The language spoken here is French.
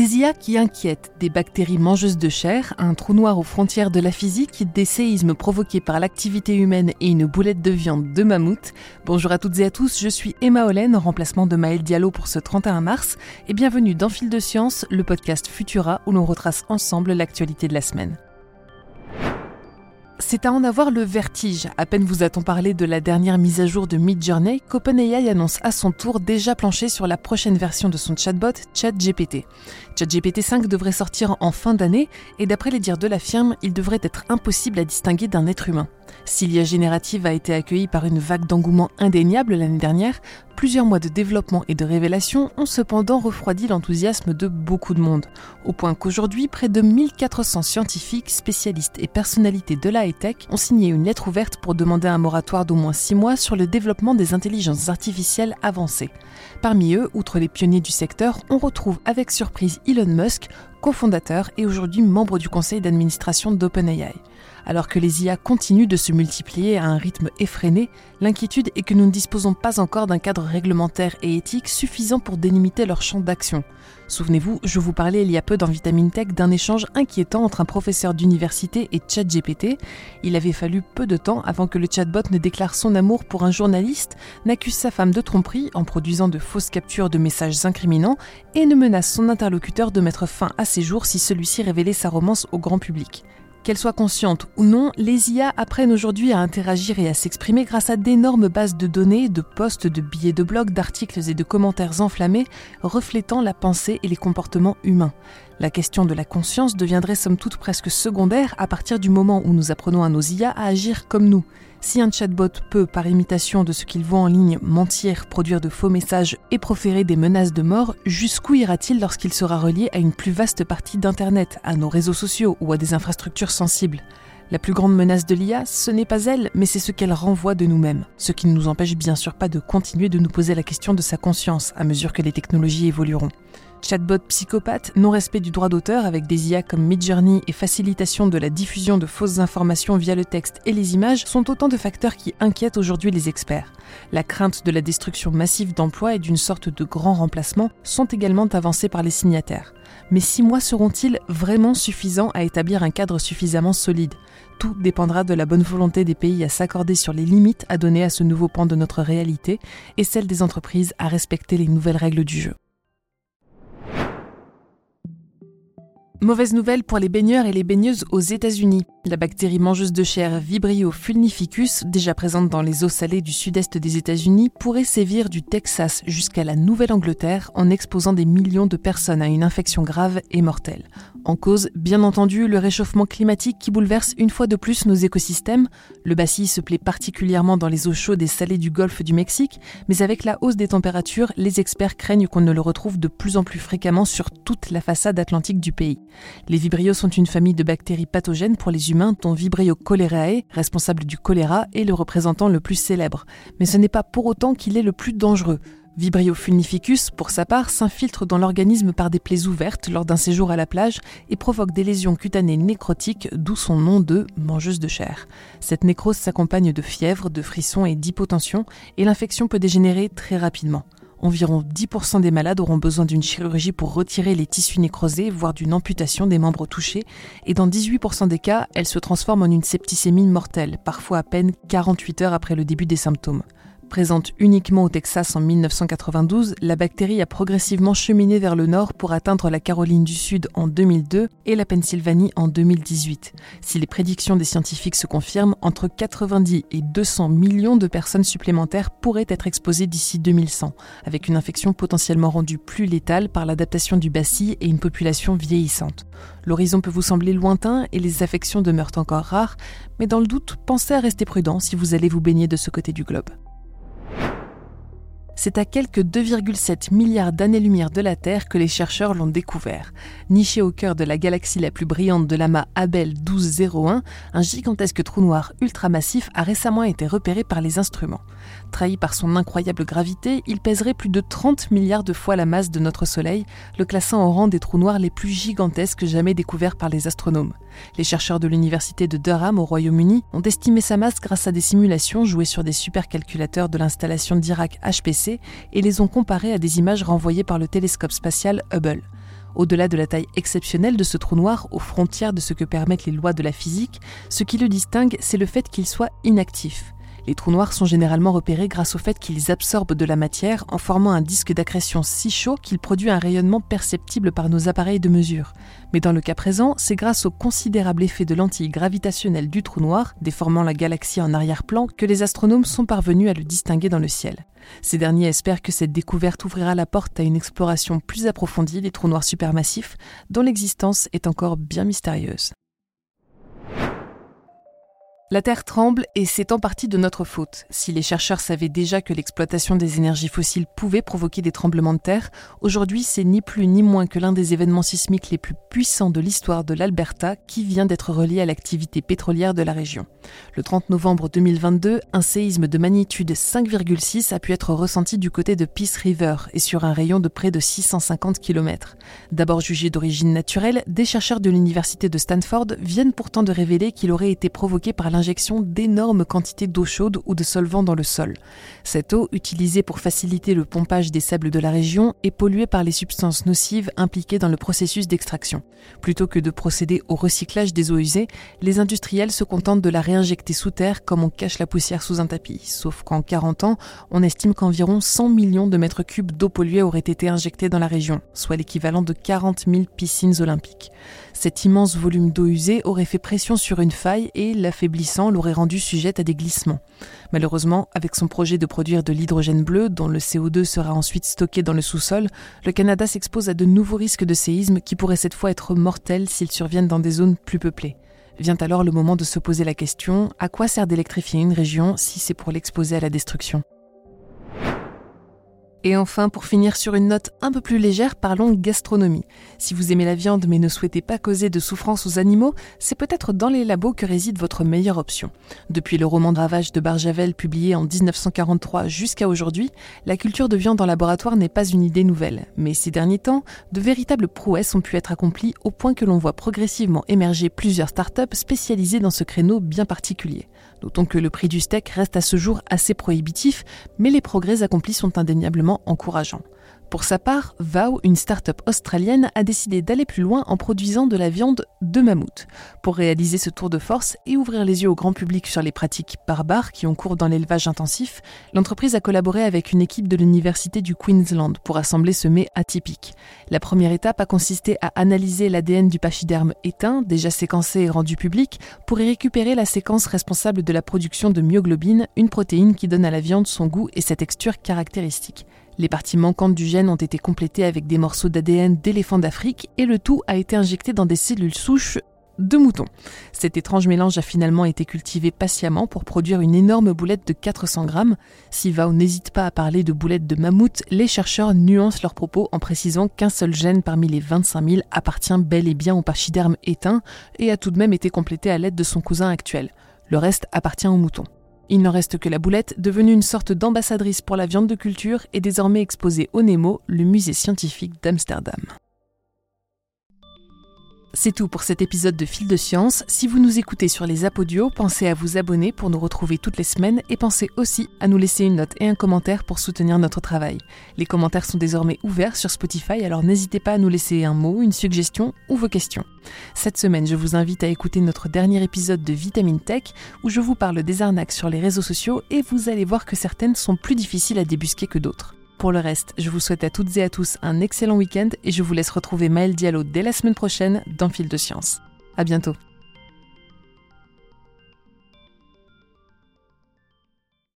Des IA qui inquiètent, des bactéries mangeuses de chair, un trou noir aux frontières de la physique, des séismes provoqués par l'activité humaine et une boulette de viande de mammouth. Bonjour à toutes et à tous, je suis Emma Hollen, en remplacement de Maël Diallo pour ce 31 mars, et bienvenue dans Fil de Science, le podcast Futura où l'on retrace ensemble l'actualité de la semaine. C'est à en avoir le vertige. À peine vous a-t-on parlé de la dernière mise à jour de Midjourney qu'OpenAI annonce à son tour déjà plancher sur la prochaine version de son chatbot ChatGPT. ChatGPT 5 devrait sortir en fin d'année et d'après les dires de la firme, il devrait être impossible à distinguer d'un être humain. Si l'IA générative a été accueillie par une vague d'engouement indéniable l'année dernière, plusieurs mois de développement et de révélation ont cependant refroidi l'enthousiasme de beaucoup de monde, au point qu'aujourd'hui, près de 1400 scientifiques, spécialistes et personnalités de la high-tech ont signé une lettre ouverte pour demander un moratoire d'au moins 6 mois sur le développement des intelligences artificielles avancées. Parmi eux, outre les pionniers du secteur, on retrouve avec surprise Elon Musk, cofondateur et aujourd'hui membre du conseil d'administration d'OpenAI. Alors que les IA continuent de se multiplier à un rythme effréné, l'inquiétude est que nous ne disposons pas encore d'un cadre réglementaire et éthique suffisant pour délimiter leur champ d'action. Souvenez-vous, je vous parlais il y a peu dans Vitamine Tech d'un échange inquiétant entre un professeur d'université et ChatGPT. Il avait fallu peu de temps avant que le chatbot ne déclare son amour pour un journaliste, n'accuse sa femme de tromperie en produisant de fausses captures de messages incriminants et ne menace son interlocuteur de mettre fin à ses jours si celui-ci révélait sa romance au grand public. Qu'elles soient conscientes ou non, les IA apprennent aujourd'hui à interagir et à s'exprimer grâce à d'énormes bases de données, de posts, de billets de blog, d'articles et de commentaires enflammés reflétant la pensée et les comportements humains. La question de la conscience deviendrait somme toute presque secondaire à partir du moment où nous apprenons à nos IA à agir comme nous. Si un chatbot peut, par imitation de ce qu'il voit en ligne, mentir, produire de faux messages et proférer des menaces de mort, jusqu'où ira-t-il lorsqu'il sera relié à une plus vaste partie d'Internet, à nos réseaux sociaux ou à des infrastructures sensibles? La plus grande menace de l'IA, ce n'est pas elle, mais c'est ce qu'elle renvoie de nous-mêmes. Ce qui ne nous empêche bien sûr pas de continuer de nous poser la question de sa conscience à mesure que les technologies évolueront. Chatbot psychopathe, non-respect du droit d'auteur avec des IA comme Midjourney et facilitation de la diffusion de fausses informations via le texte et les images sont autant de facteurs qui inquiètent aujourd'hui les experts. La crainte de la destruction massive d'emplois et d'une sorte de grand remplacement sont également avancées par les signataires. Mais six mois seront-ils vraiment suffisants à établir un cadre suffisamment solide? Tout dépendra de la bonne volonté des pays à s'accorder sur les limites à donner à ce nouveau pan de notre réalité et celle des entreprises à respecter les nouvelles règles du jeu. Mauvaise nouvelle pour les baigneurs et les baigneuses aux États-Unis. La bactérie mangeuse de chair Vibrio fulnificus, déjà présente dans les eaux salées du sud-est des États-Unis, pourrait sévir du Texas jusqu'à la Nouvelle-Angleterre en exposant des millions de personnes à une infection grave et mortelle. En cause, bien entendu, le réchauffement climatique qui bouleverse une fois de plus nos écosystèmes. Le bacille se plaît particulièrement dans les eaux chaudes et salées du golfe du Mexique, mais avec la hausse des températures, les experts craignent qu'on ne le retrouve de plus en plus fréquemment sur toute la façade atlantique du pays. Les vibrios sont une famille de bactéries pathogènes pour les dont Vibrio cholerae, responsable du choléra, est le représentant le plus célèbre. Mais ce n'est pas pour autant qu'il est le plus dangereux. Vibrio fulnificus, pour sa part, s'infiltre dans l'organisme par des plaies ouvertes lors d'un séjour à la plage et provoque des lésions cutanées nécrotiques, d'où son nom de mangeuse de chair. Cette nécrose s'accompagne de fièvre, de frissons et d'hypotension, et l'infection peut dégénérer très rapidement. Environ 10% des malades auront besoin d'une chirurgie pour retirer les tissus nécrosés, voire d'une amputation des membres touchés, et dans 18% des cas, elle se transforme en une septicémie mortelle, parfois à peine 48 heures après le début des symptômes. Présente uniquement au Texas en 1992, la bactérie a progressivement cheminé vers le nord pour atteindre la Caroline du Sud en 2002 et la Pennsylvanie en 2018. Si les prédictions des scientifiques se confirment, entre 90 et 200 millions de personnes supplémentaires pourraient être exposées d'ici 2100, avec une infection potentiellement rendue plus létale par l'adaptation du bacille et une population vieillissante. L'horizon peut vous sembler lointain et les affections demeurent encore rares, mais dans le doute, pensez à rester prudent si vous allez vous baigner de ce côté du globe. C'est à quelques 2,7 milliards d'années-lumière de la Terre que les chercheurs l'ont découvert. Niché au cœur de la galaxie la plus brillante de l'amas Abel 1201, un gigantesque trou noir ultramassif a récemment été repéré par les instruments. Trahi par son incroyable gravité, il pèserait plus de 30 milliards de fois la masse de notre Soleil, le classant au rang des trous noirs les plus gigantesques jamais découverts par les astronomes. Les chercheurs de l'université de Durham au Royaume-Uni ont estimé sa masse grâce à des simulations jouées sur des supercalculateurs de l'installation d'Irak HPC et les ont comparées à des images renvoyées par le télescope spatial Hubble. Au-delà de la taille exceptionnelle de ce trou noir, aux frontières de ce que permettent les lois de la physique, ce qui le distingue, c'est le fait qu'il soit inactif. Les trous noirs sont généralement repérés grâce au fait qu'ils absorbent de la matière en formant un disque d'accrétion si chaud qu'il produit un rayonnement perceptible par nos appareils de mesure. Mais dans le cas présent, c'est grâce au considérable effet de lentille gravitationnelle du trou noir, déformant la galaxie en arrière-plan, que les astronomes sont parvenus à le distinguer dans le ciel. Ces derniers espèrent que cette découverte ouvrira la porte à une exploration plus approfondie des trous noirs supermassifs, dont l'existence est encore bien mystérieuse. La Terre tremble et c'est en partie de notre faute. Si les chercheurs savaient déjà que l'exploitation des énergies fossiles pouvait provoquer des tremblements de terre, aujourd'hui c'est ni plus ni moins que l'un des événements sismiques les plus puissants de l'histoire de l'Alberta qui vient d'être relié à l'activité pétrolière de la région. Le 30 novembre 2022, un séisme de magnitude 5,6 a pu être ressenti du côté de Peace River et sur un rayon de près de 650 km. D'abord jugé d'origine naturelle, des chercheurs de l'université de Stanford viennent pourtant de révéler qu'il aurait été provoqué par injection d'énormes quantités d'eau chaude ou de solvant dans le sol. Cette eau, utilisée pour faciliter le pompage des sables de la région, est polluée par les substances nocives impliquées dans le processus d'extraction. Plutôt que de procéder au recyclage des eaux usées, les industriels se contentent de la réinjecter sous terre comme on cache la poussière sous un tapis. Sauf qu'en 40 ans, on estime qu'environ 100 millions de mètres cubes d'eau polluée auraient été injectés dans la région, soit l'équivalent de 40 000 piscines olympiques. Cet immense volume d'eau usée aurait fait pression sur une faille et, l'affaiblissant, l'aurait rendue sujette à des glissements. Malheureusement, avec son projet de produire de l'hydrogène bleu, dont le CO2 sera ensuite stocké dans le sous-sol, le Canada s'expose à de nouveaux risques de séisme qui pourraient cette fois être mortels s'ils surviennent dans des zones plus peuplées. Vient alors le moment de se poser la question, à quoi sert d'électrifier une région si c'est pour l'exposer à la destruction? Et enfin, pour finir sur une note un peu plus légère, parlons gastronomie. Si vous aimez la viande mais ne souhaitez pas causer de souffrance aux animaux, c'est peut-être dans les labos que réside votre meilleure option. Depuis le roman de ravage de Barjavel publié en 1943 jusqu'à aujourd'hui, la culture de viande en laboratoire n'est pas une idée nouvelle. Mais ces derniers temps, de véritables prouesses ont pu être accomplies au point que l'on voit progressivement émerger plusieurs startups spécialisées dans ce créneau bien particulier. Notons que le prix du steak reste à ce jour assez prohibitif, mais les progrès accomplis sont indéniablement encourageants. Pour sa part, Vow, une start-up australienne, a décidé d'aller plus loin en produisant de la viande de mammouth. Pour réaliser ce tour de force et ouvrir les yeux au grand public sur les pratiques barbares qui ont cours dans l'élevage intensif, l'entreprise a collaboré avec une équipe de l'Université du Queensland pour assembler ce mets atypique. La première étape a consisté à analyser l'ADN du pachyderme éteint, déjà séquencé et rendu public, pour y récupérer la séquence responsable de la production de myoglobine, une protéine qui donne à la viande son goût et sa texture caractéristiques. Les parties manquantes du gène ont été complétées avec des morceaux d'ADN d'éléphants d'Afrique et le tout a été injecté dans des cellules souches de moutons. Cet étrange mélange a finalement été cultivé patiemment pour produire une énorme boulette de 400 grammes. Si Vao n'hésite pas à parler de boulette de mammouth, les chercheurs nuancent leurs propos en précisant qu'un seul gène parmi les 25 000 appartient bel et bien au pachyderme éteint et a tout de même été complété à l'aide de son cousin actuel. Le reste appartient aux moutons. Il n'en reste que la boulette, devenue une sorte d'ambassadrice pour la viande de culture, et désormais exposée au Nemo, le musée scientifique d'Amsterdam. C'est tout pour cet épisode de Fil de Science. Si vous nous écoutez sur les apodios, pensez à vous abonner pour nous retrouver toutes les semaines et pensez aussi à nous laisser une note et un commentaire pour soutenir notre travail. Les commentaires sont désormais ouverts sur Spotify, alors n'hésitez pas à nous laisser un mot, une suggestion ou vos questions. Cette semaine, je vous invite à écouter notre dernier épisode de Vitamine Tech où je vous parle des arnaques sur les réseaux sociaux et vous allez voir que certaines sont plus difficiles à débusquer que d'autres. Pour le reste, je vous souhaite à toutes et à tous un excellent week-end et je vous laisse retrouver Maël Diallo dès la semaine prochaine dans Fil de Science. À bientôt.